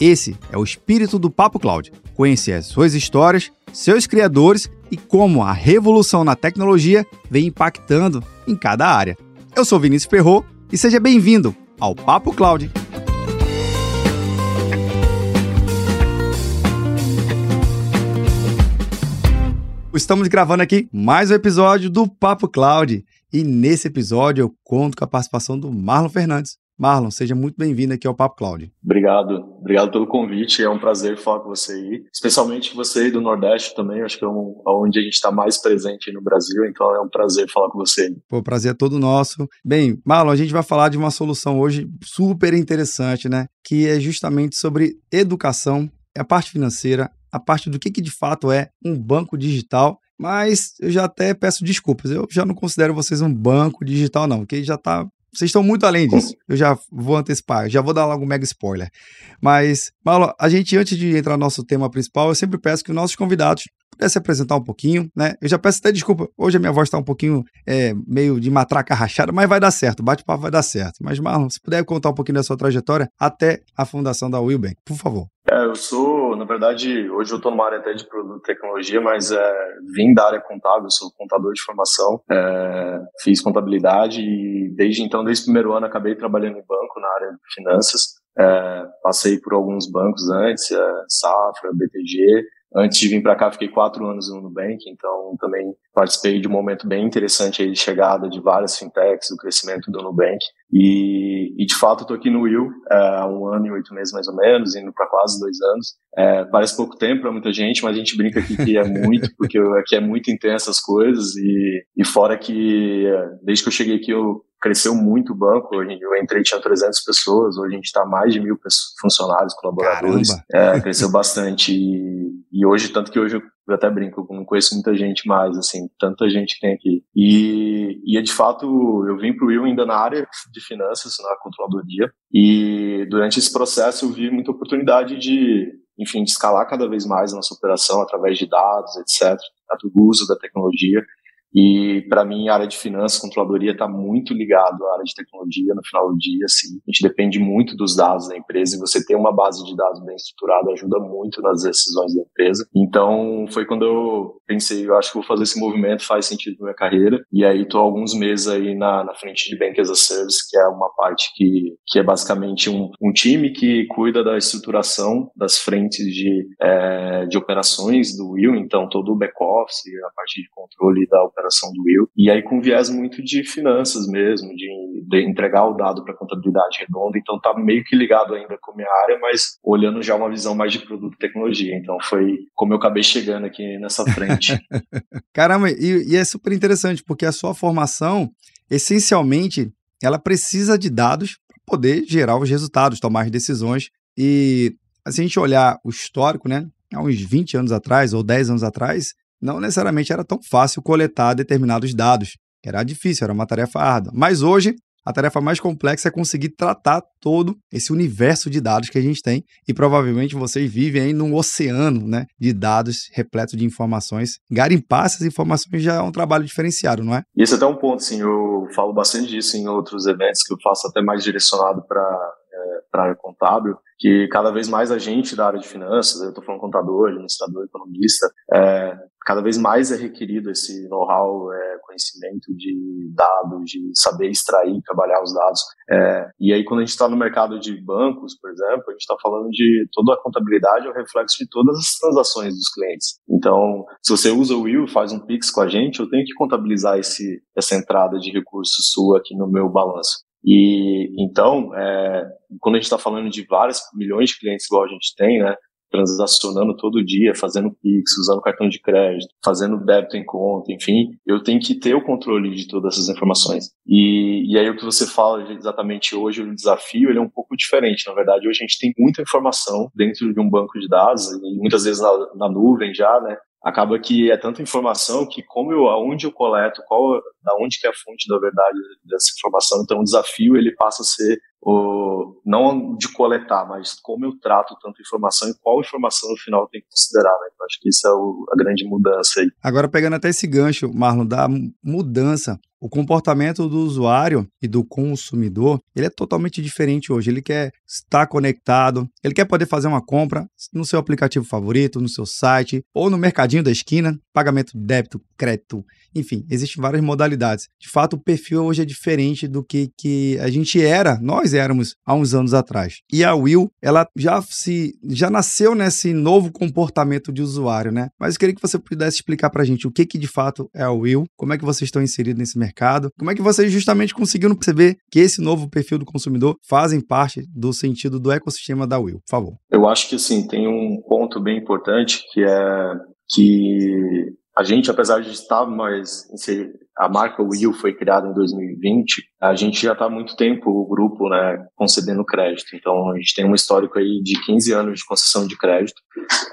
Esse é o espírito do Papo Cloud. Conhecer as suas histórias, seus criadores e como a revolução na tecnologia vem impactando em cada área. Eu sou Vinícius Ferro e seja bem-vindo ao Papo Cloud. Estamos gravando aqui mais um episódio do Papo Cloud e nesse episódio eu conto com a participação do Marlon Fernandes. Marlon, seja muito bem-vindo aqui ao Papo Cloud. Obrigado, obrigado pelo convite. É um prazer falar com você aí, especialmente você aí do Nordeste também. Acho que é um, onde a gente está mais presente no Brasil, então é um prazer falar com você. Pô, prazer é todo nosso. Bem, Marlon, a gente vai falar de uma solução hoje super interessante, né? Que é justamente sobre educação, a parte financeira, a parte do que, que de fato é um banco digital. Mas eu já até peço desculpas, eu já não considero vocês um banco digital, não, porque já está vocês estão muito além disso. Eu já vou antecipar, já vou dar logo um mega spoiler. Mas, Paulo, a gente, antes de entrar no nosso tema principal, eu sempre peço que os nossos convidados pudessem apresentar um pouquinho, né? Eu já peço até desculpa, hoje a minha voz está um pouquinho é, meio de matraca rachada, mas vai dar certo, bate-papo vai dar certo. Mas, Marlon, se puder contar um pouquinho da sua trajetória até a fundação da Willbank, por favor. É, eu sou, na verdade, hoje eu estou numa área até de produto e tecnologia, mas é, vim da área contábil, sou contador de formação, é, fiz contabilidade e desde então, desde o primeiro ano, acabei trabalhando em banco na área de finanças. É, passei por alguns bancos antes, é, Safra, BTG, Antes de vir para cá, fiquei quatro anos no Nubank, então também participei de um momento bem interessante aí de chegada de várias fintechs, do crescimento do Nubank. E, e de fato, estou aqui no Will é, há um ano e oito meses mais ou menos, indo para quase dois anos. É, parece pouco tempo para muita gente, mas a gente brinca aqui que é muito, porque aqui é muito intenso as coisas. E, e fora que, é, desde que eu cheguei aqui, eu cresceu muito o banco. Eu entrei, tinha 300 pessoas, hoje a gente está mais de mil funcionários, colaboradores. É, cresceu bastante. E, e, hoje, tanto que hoje eu até brinco, eu não conheço muita gente mais, assim, tanta gente que tem aqui. E, e de fato, eu vim para o Will ainda na área de finanças, na controladoria. E durante esse processo eu vi muita oportunidade de, enfim, de escalar cada vez mais a nossa operação através de dados, etc., do uso da tecnologia. E para mim, a área de finanças, controladoria está muito ligado à área de tecnologia no final do dia. Assim, a gente depende muito dos dados da empresa e você ter uma base de dados bem estruturada ajuda muito nas decisões da empresa. Então, foi quando eu pensei, eu acho que vou fazer esse movimento, faz sentido na minha carreira. E aí, estou alguns meses aí na, na frente de Bank as a Service, que é uma parte que, que é basicamente um, um time que cuida da estruturação das frentes de, é, de operações do Will, então todo o back-office, a parte de controle da operação operação do Will, e aí com viés muito de finanças mesmo, de, de entregar o dado para contabilidade redonda, então tá meio que ligado ainda com a minha área, mas olhando já uma visão mais de produto e tecnologia, então foi como eu acabei chegando aqui nessa frente. Caramba, e, e é super interessante, porque a sua formação, essencialmente, ela precisa de dados para poder gerar os resultados, tomar as decisões, e se a gente olhar o histórico, né, há uns 20 anos atrás ou 10 anos atrás, não necessariamente era tão fácil coletar determinados dados. Era difícil, era uma tarefa árdua. Mas hoje, a tarefa mais complexa é conseguir tratar todo esse universo de dados que a gente tem e provavelmente vocês vivem aí num oceano né, de dados repleto de informações. Garimpar essas informações já é um trabalho diferenciado, não é? Isso é até um ponto, sim. Eu falo bastante disso em outros eventos que eu faço até mais direcionado para é, para área contábil, que cada vez mais a gente da área de finanças, eu estou falando contador, administrador, economista, é, cada vez mais é requerido esse know-how, é, conhecimento de dados, de saber extrair, trabalhar os dados. É, e aí, quando a gente está no mercado de bancos, por exemplo, a gente está falando de toda a contabilidade é o reflexo de todas as transações dos clientes. Então, se você usa o Will, faz um Pix com a gente, eu tenho que contabilizar esse, essa entrada de recursos sua aqui no meu balanço. E então, é, quando a gente está falando de vários milhões de clientes igual a gente tem, né, transacionando todo dia, fazendo Pix, usando cartão de crédito, fazendo débito em conta, enfim, eu tenho que ter o controle de todas essas informações. E, e aí o que você fala exatamente hoje, o desafio, ele é um pouco diferente. Na verdade, hoje a gente tem muita informação dentro de um banco de dados, muitas vezes na, na nuvem já, né? Acaba que é tanta informação que como eu aonde eu coleto qual da onde que é a fonte da verdade dessa informação então o desafio ele passa a ser o, não de coletar, mas como eu trato tanta informação e qual informação no final tenho que considerar, né? Eu acho que isso é o, a grande mudança aí. Agora, pegando até esse gancho, Marlon, da mudança, o comportamento do usuário e do consumidor, ele é totalmente diferente hoje. Ele quer estar conectado, ele quer poder fazer uma compra no seu aplicativo favorito, no seu site ou no mercadinho da esquina, pagamento de débito, crédito, enfim, existem várias modalidades. De fato, o perfil hoje é diferente do que, que a gente era, nós éramos há uns anos atrás. E a Will, ela já se já nasceu nesse novo comportamento de usuário, né? Mas eu queria que você pudesse explicar pra gente o que que de fato é a Will, como é que vocês estão inseridos nesse mercado, como é que vocês justamente conseguiram perceber que esse novo perfil do consumidor fazem parte do sentido do ecossistema da Will, por favor. Eu acho que assim, tem um ponto bem importante que é que a gente, apesar de estar mais a marca Will foi criada em 2020, a gente já está há muito tempo o grupo, né, concedendo crédito. Então a gente tem um histórico aí de 15 anos de concessão de crédito.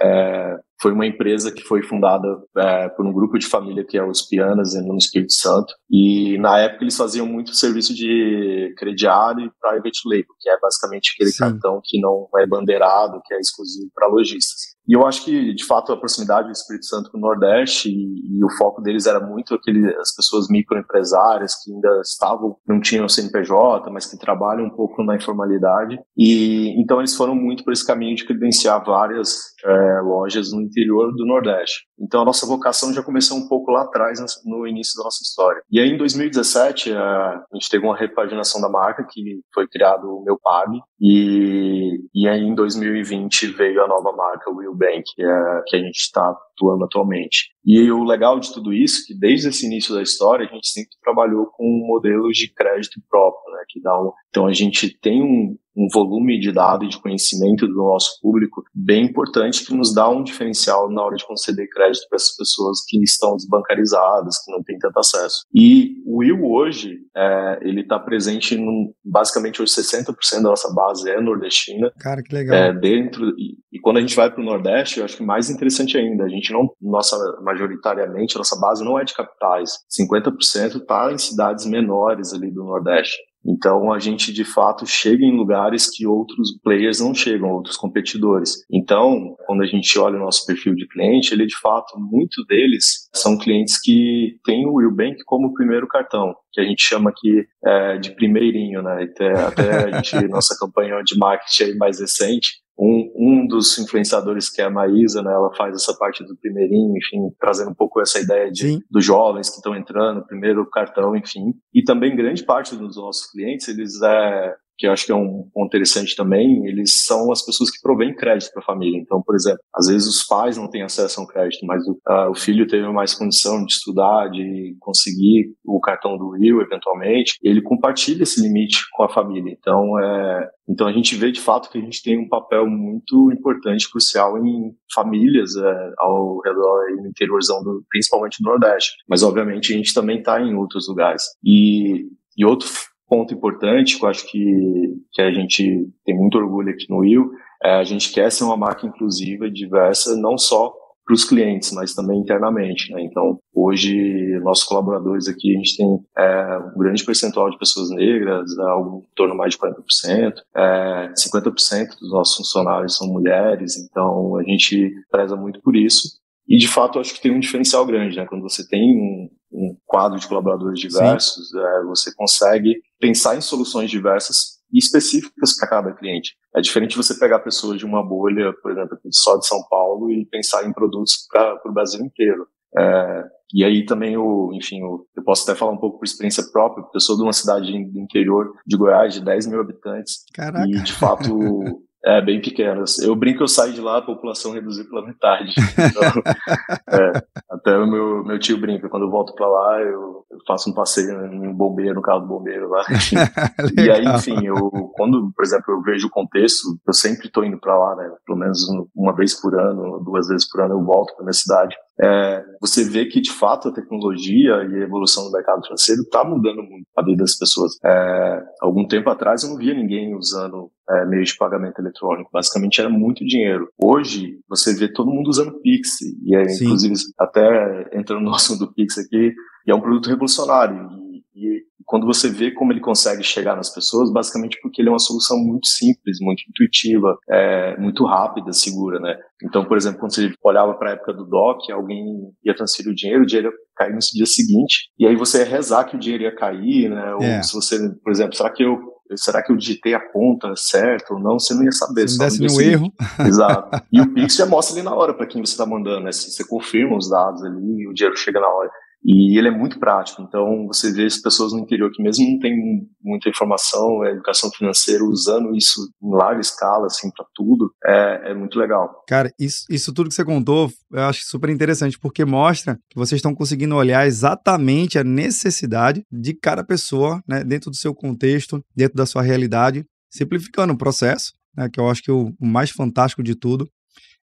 É, foi uma empresa que foi fundada é, por um grupo de família que é os Pianas no Espírito Santo e na época eles faziam muito serviço de crediário e private label, que é basicamente aquele Sim. cartão que não é bandeirado, que é exclusivo para lojistas. E eu acho que, de fato, a proximidade do Espírito Santo com o Nordeste e, e o foco deles era muito aquele, as pessoas microempresárias que ainda estavam, não tinham CNPJ, mas que trabalham um pouco na informalidade. E então eles foram muito por esse caminho de credenciar várias é, lojas no interior do Nordeste. Então a nossa vocação já começou um pouco lá atrás, no início da nossa história. E aí em 2017 a gente teve uma repaginação da marca que foi criado o Meu Pag e, e aí em 2020 veio a nova marca Will Bank, que, é, que a gente está atuando atualmente. E o legal de tudo isso, que desde esse início da história, a gente sempre trabalhou com modelos de crédito próprio, né, que dá um, então a gente tem um, um volume de dados e de conhecimento do nosso público bem importante que nos dá um diferencial na hora de conceder crédito para essas pessoas que estão desbancarizadas, que não têm tanto acesso. E o Will hoje, é, ele está presente em basicamente hoje 60% da nossa base é nordestina. Cara, que legal. É, dentro, e, e quando a gente vai para o Nordeste, eu acho que mais interessante ainda, a gente não, nossa, majoritariamente, a nossa base não é de capitais. 50% está em cidades menores ali do Nordeste. Então a gente de fato chega em lugares que outros players não chegam, outros competidores. Então, quando a gente olha o nosso perfil de cliente, ele de fato, muito deles são clientes que têm o Willbank como primeiro cartão, que a gente chama aqui é, de primeirinho, né? Até, até a gente, nossa campanha de marketing mais recente, um, um dos influenciadores que é a Maísa, né, ela faz essa parte do primeirinho, enfim, trazendo um pouco essa ideia de, dos jovens que estão entrando, primeiro cartão, enfim. E também grande parte dos nossos clientes, eles é, que eu acho que é um ponto interessante também, eles são as pessoas que provêm crédito para a família. Então, por exemplo, às vezes os pais não têm acesso a um crédito, mas o, uh, o filho teve mais condição de estudar, de conseguir o cartão do Rio, eventualmente, ele compartilha esse limite com a família. Então, é, então a gente vê de fato que a gente tem um papel muito importante, crucial em famílias é, ao redor, no interiorzão, do, principalmente do Nordeste. Mas, obviamente, a gente também está em outros lugares. E, e outro ponto importante, que eu acho que, que a gente tem muito orgulho aqui no Will, é a gente quer ser uma marca inclusiva diversa, não só para os clientes, mas também internamente. Né? Então, hoje, nossos colaboradores aqui, a gente tem é, um grande percentual de pessoas negras, é, algo em torno mais de 40%, é, 50% dos nossos funcionários são mulheres, então a gente preza muito por isso. E, de fato, acho que tem um diferencial grande, né? Quando você tem um, um quadro de colaboradores diversos, é, você consegue pensar em soluções diversas e específicas para cada cliente. É diferente você pegar pessoas de uma bolha, por exemplo, só de São Paulo e pensar em produtos para o Brasil inteiro. É, e aí também, o, enfim, o, eu posso até falar um pouco por experiência própria, porque eu sou de uma cidade do interior de Goiás, de 10 mil habitantes. Caraca. E, de fato, É, bem pequenas. Eu brinco, eu saio de lá, a população reduziu pela metade. Então, é, até o meu, meu tio brinca, quando eu volto para lá, eu, eu, faço um passeio em um bombeiro, no carro do bombeiro lá. e aí, enfim, eu, quando, por exemplo, eu vejo o contexto, eu sempre estou indo para lá, né? Pelo menos uma vez por ano, duas vezes por ano eu volto para minha cidade. É, você vê que, de fato, a tecnologia e a evolução do mercado financeiro está mudando muito a vida das pessoas. É, algum tempo atrás eu não via ninguém usando é, meio de pagamento eletrônico. Basicamente era muito dinheiro. Hoje, você vê todo mundo usando Pix. E é, inclusive, até entrando no assunto do Pix aqui, e é um produto revolucionário. E, e quando você vê como ele consegue chegar nas pessoas, basicamente porque ele é uma solução muito simples, muito intuitiva, é, muito rápida, segura, né? Então, por exemplo, quando você olhava para a época do DOC, alguém ia transferir o dinheiro, o dinheiro ia cair no dia seguinte, e aí você ia rezar que o dinheiro ia cair, né? Ou é. se você, por exemplo, será que eu será que eu digitei a conta certo ou não? Você não ia saber. Se não desse nenhum erro. Exato. E o Pix já mostra ali na hora para quem você está mandando, né? Você confirma os dados ali e o dinheiro chega na hora. E ele é muito prático, então você vê as pessoas no interior que mesmo não tem muita informação, é educação financeira, usando isso em larga escala, assim, para tudo, é, é muito legal. Cara, isso, isso tudo que você contou, eu acho super interessante, porque mostra que vocês estão conseguindo olhar exatamente a necessidade de cada pessoa, né, dentro do seu contexto, dentro da sua realidade, simplificando o processo, né, que eu acho que o, o mais fantástico de tudo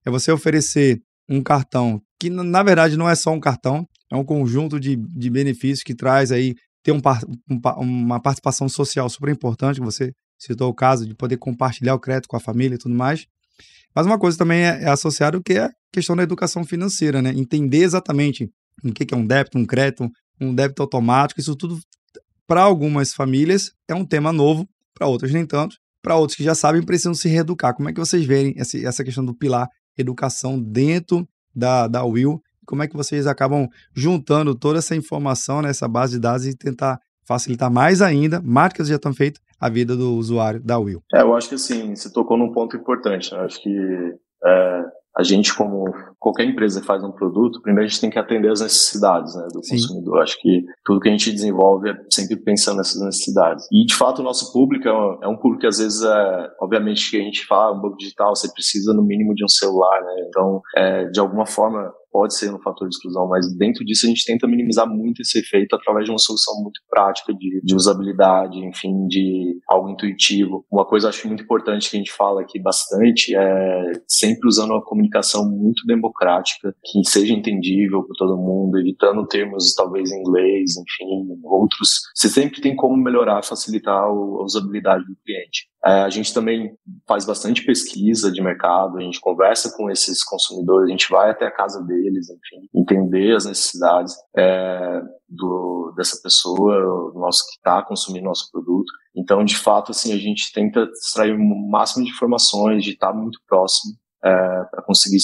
é você oferecer um cartão que na verdade não é só um cartão, é um conjunto de, de benefícios que traz aí, tem um, um, uma participação social super importante, você citou o caso de poder compartilhar o crédito com a família e tudo mais. Mas uma coisa também é, é associada que é a questão da educação financeira, né? Entender exatamente o que é um débito, um crédito, um débito automático, isso tudo para algumas famílias é um tema novo, para outras nem tanto. Para outros que já sabem, precisam se reeducar. Como é que vocês veem essa questão do pilar educação dentro da, da Will. Como é que vocês acabam juntando toda essa informação nessa base de dados e tentar facilitar mais ainda, marcas já estão feitas, a vida do usuário da Will? É, eu acho que assim, você tocou num ponto importante. Né? Acho que é, a gente, como qualquer empresa que faz um produto, primeiro a gente tem que atender as necessidades né, do Sim. consumidor. Acho que tudo que a gente desenvolve é sempre pensando nessas necessidades. E, de fato, o nosso público é um, é público que, às vezes, é, obviamente, que a gente fala, um banco digital, você precisa, no mínimo, de um celular. Né? Então, é, de alguma forma, pode ser um fator de exclusão, mas dentro disso a gente tenta minimizar muito esse efeito através de uma solução muito prática de, de usabilidade, enfim, de algo intuitivo. Uma coisa acho muito importante que a gente fala aqui bastante é sempre usando uma comunicação muito democrática, que seja entendível por todo mundo, evitando termos talvez em inglês, enfim, outros. Você sempre tem como melhorar, facilitar a usabilidade do cliente. É, a gente também faz bastante pesquisa de mercado, a gente conversa com esses consumidores, a gente vai até a casa deles, enfim, entender as necessidades é, do, dessa pessoa, nosso que está consumindo nosso produto. Então, de fato, assim, a gente tenta extrair o máximo de informações, de estar muito próximo é, para conseguir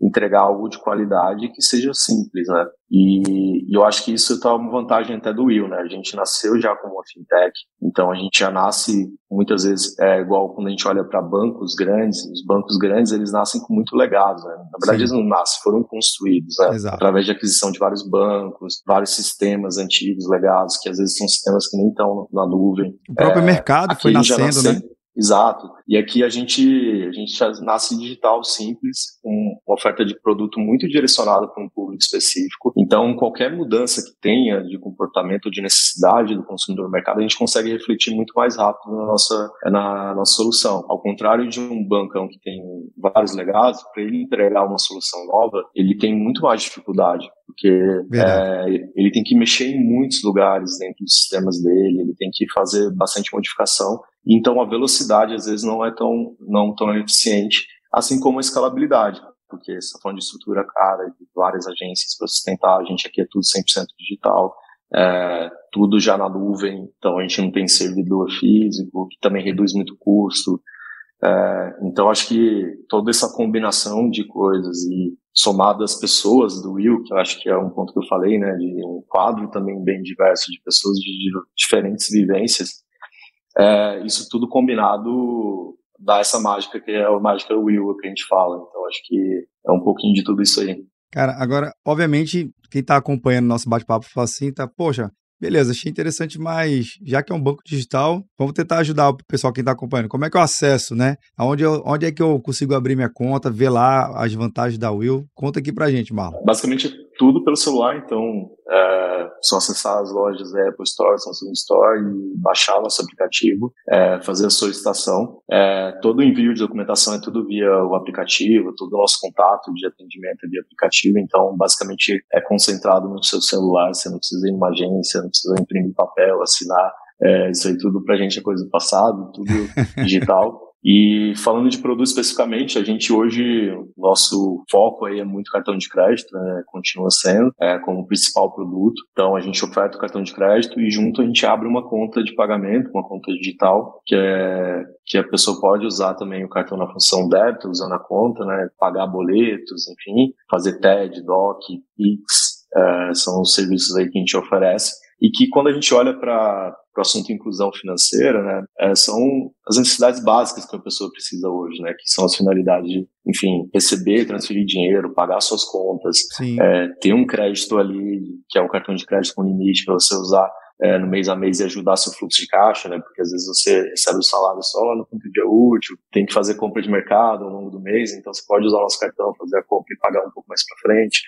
entregar algo de qualidade que seja simples, né? E, e eu acho que isso está uma vantagem até do Will, né? A gente nasceu já como uma fintech, então a gente já nasce muitas vezes é igual quando a gente olha para bancos grandes, os bancos grandes eles nascem com muito legado, né? Na verdade Sim. eles não nascem, foram construídos, né? Através de aquisição de vários bancos, vários sistemas antigos, legados, que às vezes são sistemas que nem estão na nuvem. O próprio é, mercado foi nascendo, né? Exato. E aqui a gente, a gente nasce digital simples, com uma oferta de produto muito direcionada para um público específico. Então, qualquer mudança que tenha de comportamento ou de necessidade do consumidor no mercado, a gente consegue refletir muito mais rápido na nossa, na nossa solução. Ao contrário de um bancão que tem vários legados, para ele entregar uma solução nova, ele tem muito mais dificuldade, porque é, ele tem que mexer em muitos lugares dentro dos sistemas dele, ele tem que fazer bastante modificação então a velocidade às vezes não é tão não tão eficiente, assim como a escalabilidade, porque você está falando de estrutura cara, de várias agências para sustentar, a gente aqui é tudo 100% digital, é, tudo já na nuvem, então a gente não tem servidor físico, que também reduz muito custo. É, então acho que toda essa combinação de coisas e somado às pessoas do Will, que eu acho que é um ponto que eu falei, né, de um quadro também bem diverso de pessoas de diferentes vivências, é, isso tudo combinado dá essa mágica que é a mágica Will que a gente fala. Então acho que é um pouquinho de tudo isso aí. Cara, agora, obviamente, quem está acompanhando nosso bate-papo fala assim, tá, poxa, Beleza, achei interessante, mas já que é um banco digital, vamos tentar ajudar o pessoal que está acompanhando. Como é que eu acesso, né? Onde, eu, onde é que eu consigo abrir minha conta, ver lá as vantagens da Will? Conta aqui pra gente, Marlon. Basicamente tudo pelo celular, então é, só acessar as lojas da Apple Store, Samsung Store e baixar nosso aplicativo, é, fazer a solicitação. É, todo o envio de documentação é tudo via o aplicativo, todo o nosso contato de atendimento é via aplicativo, então basicamente é concentrado no seu celular, você não precisa ir numa agência, não precisa imprimir papel, assinar, é, isso aí tudo pra gente é coisa do passado, tudo digital. E falando de produto especificamente, a gente hoje, nosso foco aí é muito cartão de crédito, né? continua sendo é, como principal produto. Então a gente oferta o cartão de crédito e junto a gente abre uma conta de pagamento, uma conta digital, que é que a pessoa pode usar também o cartão na função débito, usando a conta, né? Pagar boletos, enfim, fazer TED, DOC, PIX, é, são os serviços aí que a gente oferece e que quando a gente olha para o assunto inclusão financeira, né, é, são as necessidades básicas que a pessoa precisa hoje, né, que são as finalidades de, enfim, receber, transferir dinheiro, pagar suas contas, é, ter um crédito ali, que é um cartão de crédito com limite para você usar é, no mês a mês e ajudar seu fluxo de caixa, né? Porque às vezes você recebe o salário só no quinto dia útil, tem que fazer compra de mercado ao longo do mês, então você pode usar o nosso cartão, fazer a compra e pagar um pouco mais para frente.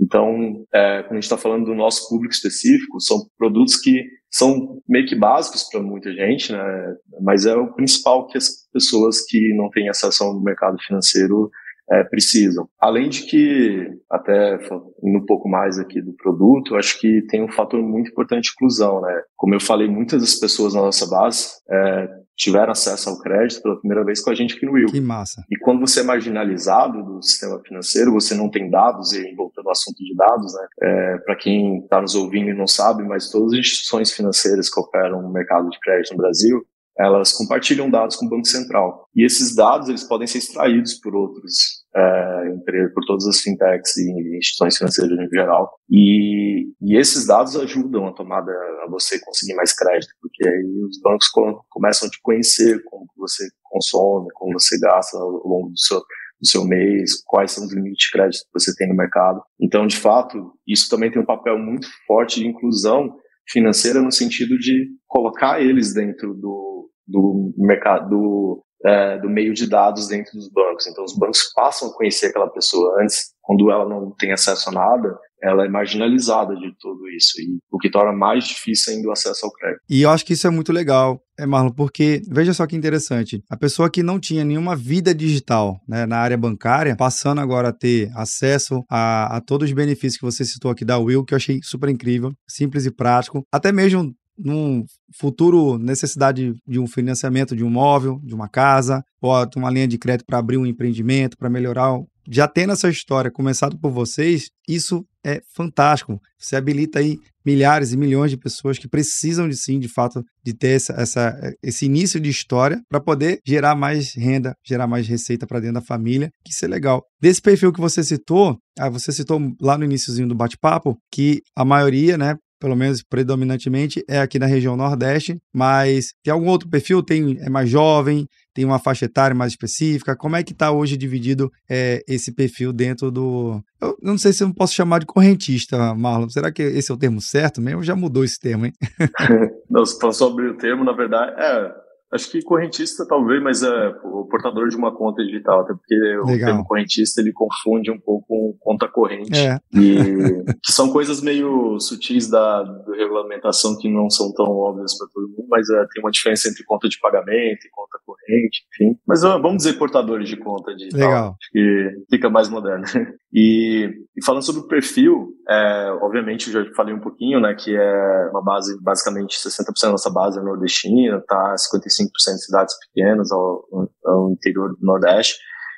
Então, é, quando a gente está falando do nosso público específico, são produtos que são meio que básicos para muita gente, né? Mas é o principal que as pessoas que não têm acesso ao mercado financeiro é, precisam. Além de que, até indo um pouco mais aqui do produto, acho que tem um fator muito importante de inclusão, né? Como eu falei, muitas das pessoas na nossa base é, tiveram acesso ao crédito pela primeira vez com a gente aqui no Will. Que massa. E quando você é marginalizado do sistema financeiro, você não tem dados, e voltando ao assunto de dados, né? É, Para quem está nos ouvindo e não sabe, mas todas as instituições financeiras que operam no mercado de crédito no Brasil, elas compartilham dados com o Banco Central. E esses dados eles podem ser extraídos por outros, é, por todas as fintechs e instituições financeiras em geral. E, e, esses dados ajudam a tomada, a você conseguir mais crédito, porque aí os bancos começam a te conhecer, como você consome, como você gasta ao longo do seu, do seu mês, quais são os limites de crédito que você tem no mercado. Então, de fato, isso também tem um papel muito forte de inclusão financeira no sentido de colocar eles dentro do, do mercado, do, é, do meio de dados dentro dos bancos. Então, os bancos passam a conhecer aquela pessoa antes, quando ela não tem acesso a nada, ela é marginalizada de tudo isso, e o que torna mais difícil ainda o acesso ao crédito. E eu acho que isso é muito legal, é Marlon, porque veja só que interessante, a pessoa que não tinha nenhuma vida digital né, na área bancária, passando agora a ter acesso a, a todos os benefícios que você citou aqui da Will, que eu achei super incrível, simples e prático, até mesmo num futuro necessidade de um financiamento de um móvel, de uma casa, ou uma linha de crédito para abrir um empreendimento, para melhorar. Já tendo essa história começado por vocês, isso é fantástico. Você habilita aí milhares e milhões de pessoas que precisam de sim, de fato, de ter essa, essa esse início de história para poder gerar mais renda, gerar mais receita para dentro da família, que isso é legal. Desse perfil que você citou, ah, você citou lá no iníciozinho do bate-papo que a maioria, né, pelo menos predominantemente, é aqui na região Nordeste, mas tem algum outro perfil? Tem, é mais jovem, tem uma faixa etária mais específica? Como é que está hoje dividido é, esse perfil dentro do. Eu não sei se eu posso chamar de correntista, Marlon. Será que esse é o termo certo mesmo? Já mudou esse termo, hein? não, se for sobre o termo, na verdade, é Acho que correntista talvez, mas é o portador de uma conta digital, até porque Legal. o termo correntista ele confunde um pouco com conta corrente. É. E que são coisas meio sutis da, da regulamentação que não são tão óbvias para todo mundo, mas é, tem uma diferença entre conta de pagamento e conta corrente, enfim. Mas vamos dizer portadores de conta digital. Legal. Acho que fica mais moderno. E, e falando sobre o perfil, é, obviamente eu já falei um pouquinho, né, que é uma base, basicamente 60% da nossa base é nordestina, tá 55% de cidades pequenas ao, ao interior do Nordeste.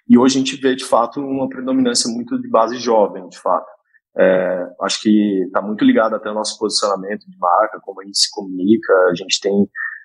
E hoje a gente vê, de fato, uma predominância muito de base jovem, de fato. É, acho que está muito ligado até ao nosso posicionamento de marca, como a gente se comunica, a gente tem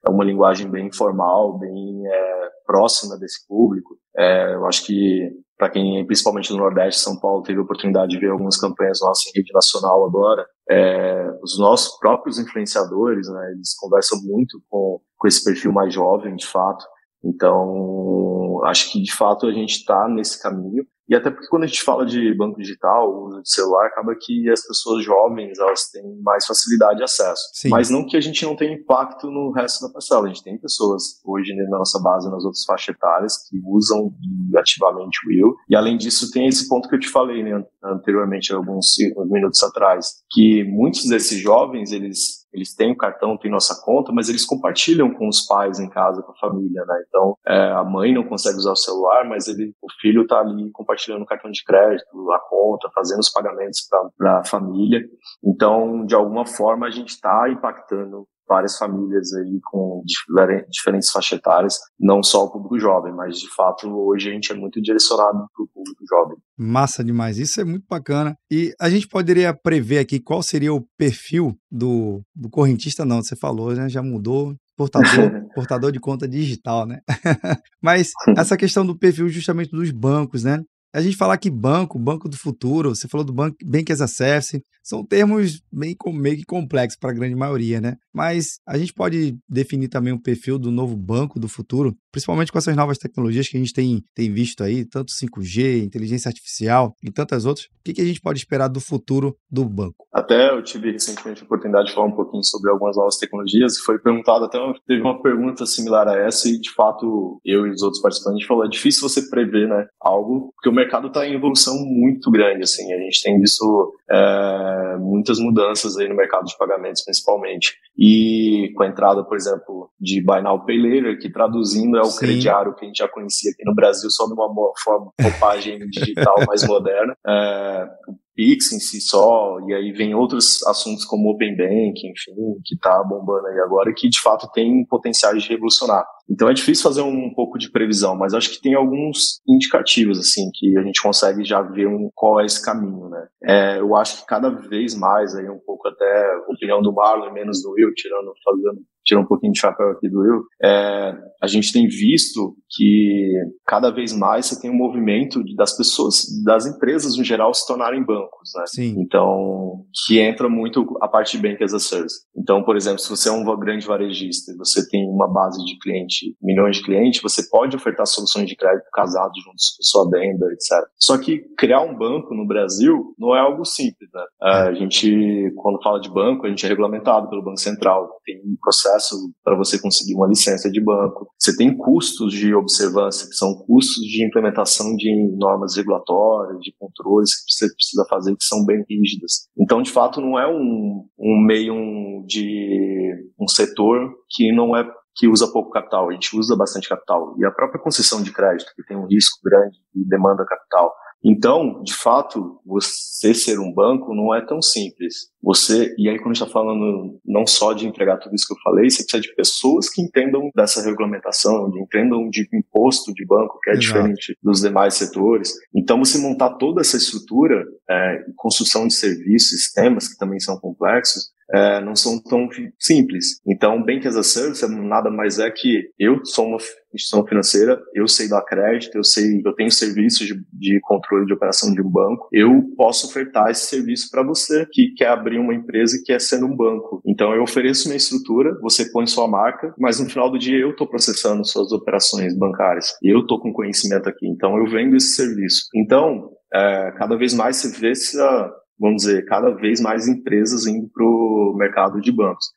uma linguagem bem informal, bem é, próxima desse público. É, eu acho que para quem, principalmente no Nordeste, São Paulo, teve a oportunidade de ver algumas campanhas nossas em rede nacional agora, é, os nossos próprios influenciadores, né, eles conversam muito com, com esse perfil mais jovem, de fato. Então, acho que de fato a gente está nesse caminho E até porque quando a gente fala de banco digital, uso de celular, acaba que as pessoas jovens elas têm mais facilidade de acesso. Sim. Mas não que a gente não tenha impacto no resto da parcela. A gente tem pessoas hoje na nossa base, nas outras faixas etárias, que usam ativamente o Will. E além disso, tem esse ponto que eu te falei né, anteriormente, alguns minutos atrás, que muitos desses jovens, eles eles têm o cartão, têm nossa conta, mas eles compartilham com os pais em casa, com a família, né? Então, é, a mãe não consegue usar o celular, mas ele, o filho está ali compartilhando o cartão de crédito, a conta, fazendo os pagamentos para a família. Então, de alguma forma, a gente está impactando várias famílias aí com diferentes faixas etárias, não só o público jovem, mas de fato hoje a gente é muito direcionado para o público jovem. Massa demais, isso é muito bacana. E a gente poderia prever aqui qual seria o perfil do, do correntista, não, você falou, né? Já mudou, portador, portador de conta digital, né? Mas essa questão do perfil justamente dos bancos, né? A gente falar que banco, banco do futuro, você falou do banco Bank as a Service, são termos bem, meio que complexos para a grande maioria, né? Mas a gente pode definir também o perfil do novo banco do futuro, principalmente com essas novas tecnologias que a gente tem, tem visto aí, tanto 5G, inteligência artificial e tantas outras. O que, que a gente pode esperar do futuro do banco? Até eu tive recentemente a oportunidade de falar um pouquinho sobre algumas novas tecnologias e foi perguntado, até teve uma pergunta similar a essa e de fato eu e os outros participantes falou, é difícil você prever, né, algo, porque o mercado está em evolução muito grande, assim, a gente tem visto é, muitas mudanças aí no mercado de pagamentos, principalmente. E com a entrada, por exemplo, de Buy Now Pay Later, que traduzindo é o Sim. crediário que a gente já conhecia aqui no Brasil, só de uma forma, roupagem digital mais moderna. É, Pix em si só, e aí vem outros assuntos como Open Bank, enfim, que está bombando aí agora, que de fato tem potencial de revolucionar. Então é difícil fazer um pouco de previsão, mas acho que tem alguns indicativos, assim, que a gente consegue já ver um, qual é esse caminho, né? É, eu acho que cada vez mais, aí um pouco até opinião do Marlon, menos do Will, tirando, fazendo tirar um pouquinho de chapéu aqui do Will, é, a gente tem visto que cada vez mais você tem um movimento das pessoas, das empresas no geral se tornarem bancos, né? Sim. Então, que entra muito a parte de Bank as a Service. Então, por exemplo, se você é um grande varejista e você tem uma base de cliente, milhões de clientes, você pode ofertar soluções de crédito casados juntos com sua venda, etc. Só que criar um banco no Brasil não é algo simples, né? É. A gente, quando fala de banco, a gente é regulamentado pelo Banco Central, tem um processo para você conseguir uma licença de banco. Você tem custos de observância, que são custos de implementação de normas regulatórias, de controles que você precisa fazer, que são bem rígidas. Então, de fato, não é um, um meio de um setor que não é que usa pouco capital, a gente usa bastante capital. E a própria concessão de crédito, que tem um risco grande e demanda capital. Então, de fato, você ser um banco não é tão simples. Você, e aí quando a gente está falando não só de entregar tudo isso que eu falei, você precisa de pessoas que entendam dessa regulamentação, de entendam de imposto de banco, que é Exato. diferente dos demais setores. Então, você montar toda essa estrutura, é, construção de serviços, sistemas que também são complexos, é, não são tão simples. Então, Bank as a Service nada mais é que eu sou uma instituição financeira, eu sei dar crédito, eu sei, eu tenho serviços de, de controle de operação de um banco, eu posso ofertar esse serviço para você que quer abrir uma empresa e quer ser um banco. Então, eu ofereço minha estrutura, você põe sua marca, mas no final do dia eu estou processando suas operações bancárias. Eu estou com conhecimento aqui, então eu vendo esse serviço. Então, é, cada vez mais você vê essa, vamos dizer, cada vez mais empresas indo para o mercado de bancos.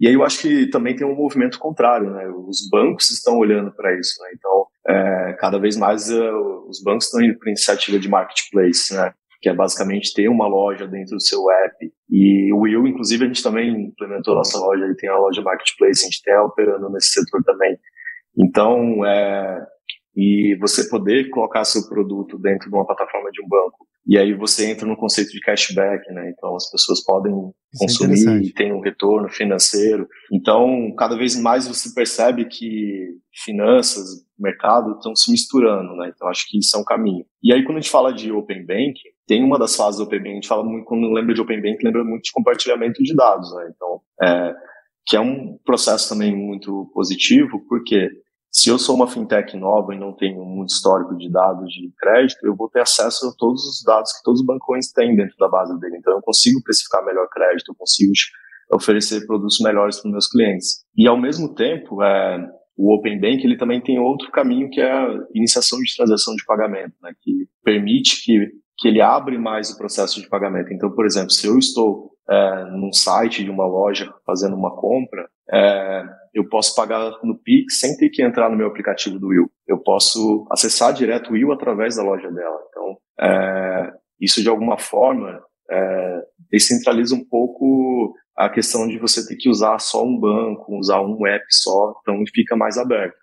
E aí eu acho que também tem um movimento contrário, né? Os bancos estão olhando para isso, né? Então, é, cada vez mais uh, os bancos estão indo para iniciativa de marketplace, né? Que é basicamente ter uma loja dentro do seu app. E o Will, inclusive, a gente também implementou nossa loja, ele tem a loja marketplace, a gente está operando nesse setor também. Então, é, e você poder colocar seu produto dentro de uma plataforma de um banco. E aí você entra no conceito de cashback, né? Então as pessoas podem Isso é consumir é e tem um retorno financeiro. Então, cada vez mais você percebe que finanças, mercado estão se misturando, né? Então acho que isso é um caminho. E aí quando a gente fala de Open Bank, tem uma das fases do Open Bank, a gente fala muito, quando lembra de Open Bank, lembra muito de compartilhamento de dados, né? Então, é, que é um processo também muito positivo, porque se eu sou uma fintech nova e não tenho muito histórico de dados de crédito, eu vou ter acesso a todos os dados que todos os bancões têm dentro da base dele. Então, eu consigo precificar melhor crédito, eu consigo oferecer produtos melhores para meus clientes. E, ao mesmo tempo, é, o Open Bank ele também tem outro caminho que é a iniciação de transação de pagamento, né, que permite que, que ele abre mais o processo de pagamento. Então, por exemplo, se eu estou é, num site de uma loja fazendo uma compra, é, eu posso pagar no Pix sem ter que entrar no meu aplicativo do Will. Eu posso acessar direto o Will através da loja dela. Então, é, isso de alguma forma é, descentraliza um pouco a questão de você ter que usar só um banco, usar um app só, então fica mais aberto.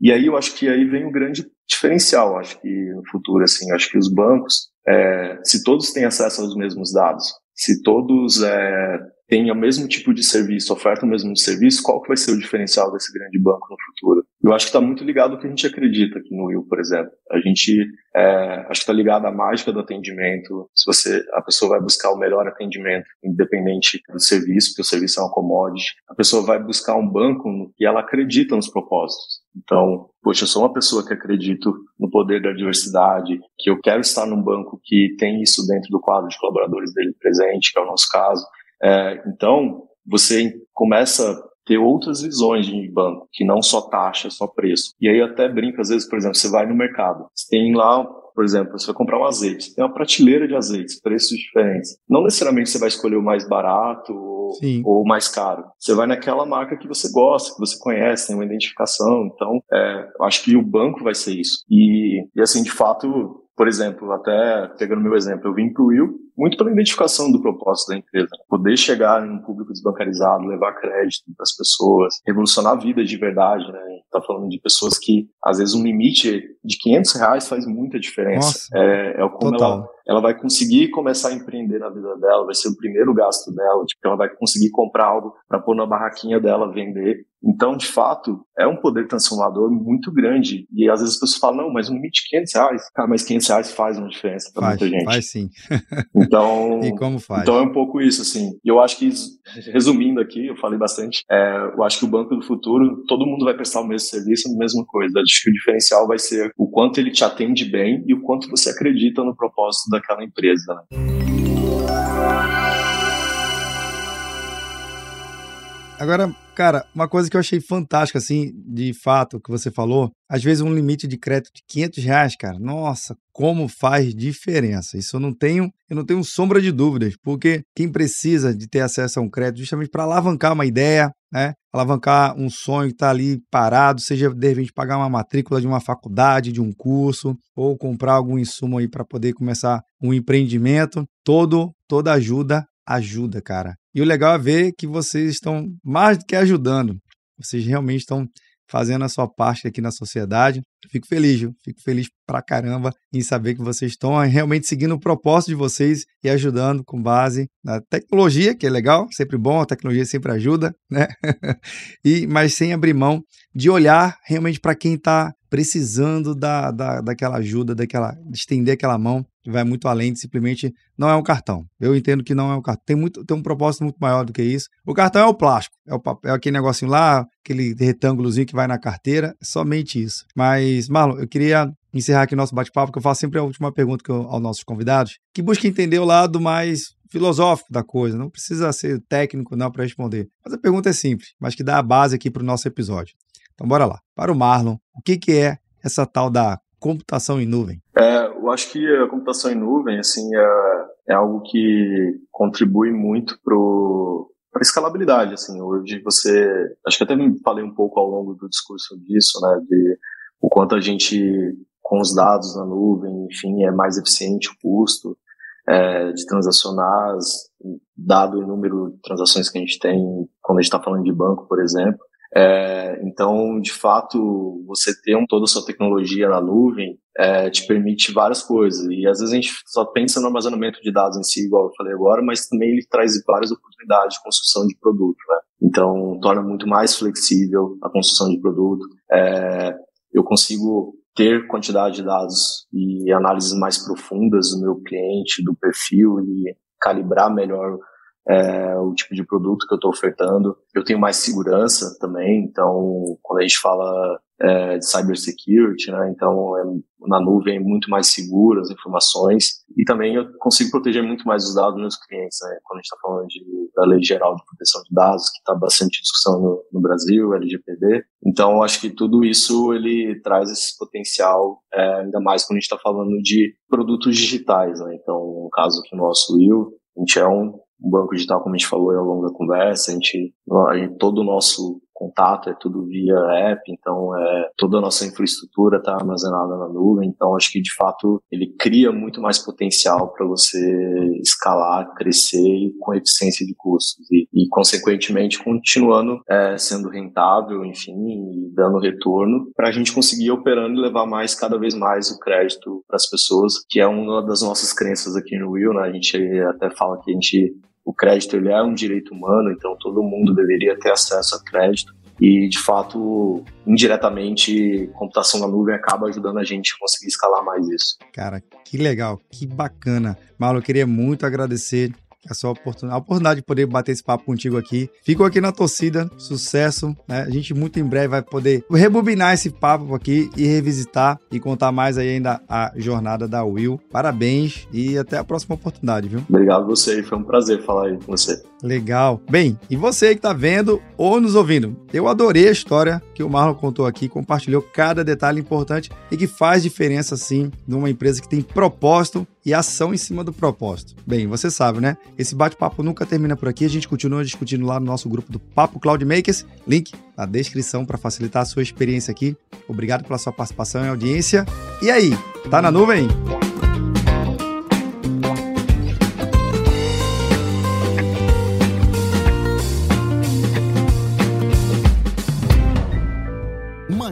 E aí eu acho que aí vem o grande diferencial, acho que no futuro, assim, acho que os bancos, é, se todos têm acesso aos mesmos dados, se todos é, têm o mesmo tipo de serviço, ofertam o mesmo serviço, qual que vai ser o diferencial desse grande banco no futuro? Eu acho que está muito ligado ao que a gente acredita aqui no Will, por exemplo. A gente é, acho que está ligado à mágica do atendimento. Se você a pessoa vai buscar o melhor atendimento, independente do serviço, porque o serviço é uma commodity, a pessoa vai buscar um banco que ela acredita nos propósitos. Então, poxa, eu sou uma pessoa que acredito no poder da diversidade, que eu quero estar num banco que tem isso dentro do quadro de colaboradores dele presente, que é o nosso caso. É, então, você começa ter outras visões de banco, que não só taxa, só preço. E aí até brinca, às vezes, por exemplo, você vai no mercado, você tem lá, por exemplo, você vai comprar um azeite, você tem uma prateleira de azeites, preços diferentes. Não necessariamente você vai escolher o mais barato ou, o mais caro. Você vai naquela marca que você gosta, que você conhece, tem uma identificação. Então, é, eu acho que o banco vai ser isso. E, e assim, de fato, por exemplo, até pegando meu exemplo, eu vim para o Will muito pela identificação do propósito da empresa. Né? Poder chegar em um público desbancarizado, levar crédito para as pessoas, revolucionar a vida de verdade, né? Tá falando de pessoas que, às vezes, um limite de 500 reais faz muita diferença. Nossa, é, é como total. ela, ela vai conseguir começar a empreender na vida dela, vai ser o primeiro gasto dela, tipo, ela vai conseguir comprar algo para pôr na barraquinha dela, vender. Então, de fato, é um poder transformador muito grande. E às vezes as pessoas falam, não, mas um limite de 500 reais. Cara, mas 500 reais faz uma diferença para muita gente. Faz sim. Então, e como faz? Então é um pouco isso, assim. E eu acho que, resumindo aqui, eu falei bastante, é, eu acho que o Banco do Futuro, todo mundo vai prestar o mesmo serviço, a mesma coisa. Acho que o diferencial vai ser o quanto ele te atende bem e o quanto você acredita no propósito daquela empresa. Né? Agora, cara, uma coisa que eu achei fantástica, assim, de fato, que você falou, às vezes um limite de crédito de 500 reais, cara, nossa, como faz diferença. Isso eu não tenho, eu não tenho sombra de dúvidas, porque quem precisa de ter acesso a um crédito justamente para alavancar uma ideia, né, alavancar um sonho que está ali parado, seja de repente pagar uma matrícula de uma faculdade, de um curso, ou comprar algum insumo aí para poder começar um empreendimento, todo, toda ajuda ajuda, cara. E o legal é ver que vocês estão mais do que ajudando. Vocês realmente estão fazendo a sua parte aqui na sociedade. Fico feliz, viu? fico feliz pra caramba em saber que vocês estão realmente seguindo o propósito de vocês e ajudando com base na tecnologia, que é legal, sempre bom, a tecnologia sempre ajuda, né? e mas sem abrir mão de olhar realmente para quem está precisando da, da, daquela ajuda, daquela, de estender aquela mão, que vai muito além de simplesmente não é um cartão. Eu entendo que não é um cartão. Tem, muito, tem um propósito muito maior do que isso. O cartão é o plástico, é, o papel, é aquele negocinho lá, aquele retângulozinho que vai na carteira, é somente isso. Mas, Marlon, eu queria encerrar aqui nosso bate-papo, que eu faço sempre a última pergunta eu, aos nossos convidados, que busca entender o lado mais filosófico da coisa, não precisa ser técnico não para responder. Mas a pergunta é simples, mas que dá a base aqui para o nosso episódio. Então, bora lá. Para o Marlon, o que, que é essa tal da computação em nuvem? É, eu acho que a computação em nuvem, assim, é, é algo que contribui muito para a escalabilidade, assim, hoje você, acho que até falei um pouco ao longo do discurso disso, né, de o quanto a gente, com os dados na nuvem, enfim, é mais eficiente o custo é, de transacionar, dado o número de transações que a gente tem quando a gente está falando de banco, por exemplo, é, então, de fato, você ter um, toda a sua tecnologia na nuvem é, te permite várias coisas. E às vezes a gente só pensa no armazenamento de dados em si, igual eu falei agora, mas também ele traz várias oportunidades de construção de produto. Né? Então, torna muito mais flexível a construção de produto. É, eu consigo ter quantidade de dados e análises mais profundas do meu cliente, do perfil e calibrar melhor é, o tipo de produto que eu estou ofertando. Eu tenho mais segurança também, então quando a gente fala é, de cybersecurity, né, então é, na nuvem é muito mais seguro as informações e também eu consigo proteger muito mais os dados dos meus clientes, né, quando a gente está falando de da Lei Geral de Proteção de Dados, que está bastante discussão no, no, Brasil, LGPD. Então, acho que tudo isso ele traz esse potencial, é, ainda mais quando a gente está falando de produtos digitais. Né? Então, no caso aqui nosso Will, a gente é um banco digital, como a gente falou ao longo da conversa, a gente, a gente todo o nosso contato, é tudo via app, então é, toda a nossa infraestrutura está armazenada na nuvem, então acho que de fato ele cria muito mais potencial para você escalar, crescer com eficiência de custos e, e consequentemente continuando é, sendo rentável, enfim, dando retorno para a gente conseguir operando e levar mais cada vez mais o crédito para as pessoas, que é uma das nossas crenças aqui no Will, né? A gente até fala que a gente o crédito ele é um direito humano, então todo mundo deveria ter acesso a crédito. E, de fato, indiretamente, computação na nuvem acaba ajudando a gente a conseguir escalar mais isso. Cara, que legal, que bacana. Marlon, eu queria muito agradecer essa oportunidade, a oportunidade de poder bater esse papo contigo aqui. Fico aqui na torcida, sucesso, né? A gente muito em breve vai poder rebobinar esse papo aqui e revisitar e contar mais aí ainda a jornada da Will. Parabéns e até a próxima oportunidade, viu? Obrigado você, foi um prazer falar aí com você. Legal. Bem, e você que está vendo ou nos ouvindo, eu adorei a história que o Marlon contou aqui, compartilhou cada detalhe importante e que faz diferença sim numa empresa que tem propósito e ação em cima do propósito. Bem, você sabe, né? Esse bate-papo nunca termina por aqui, a gente continua discutindo lá no nosso grupo do Papo Cloud Makers, link na descrição para facilitar a sua experiência aqui. Obrigado pela sua participação e audiência. E aí, tá na nuvem?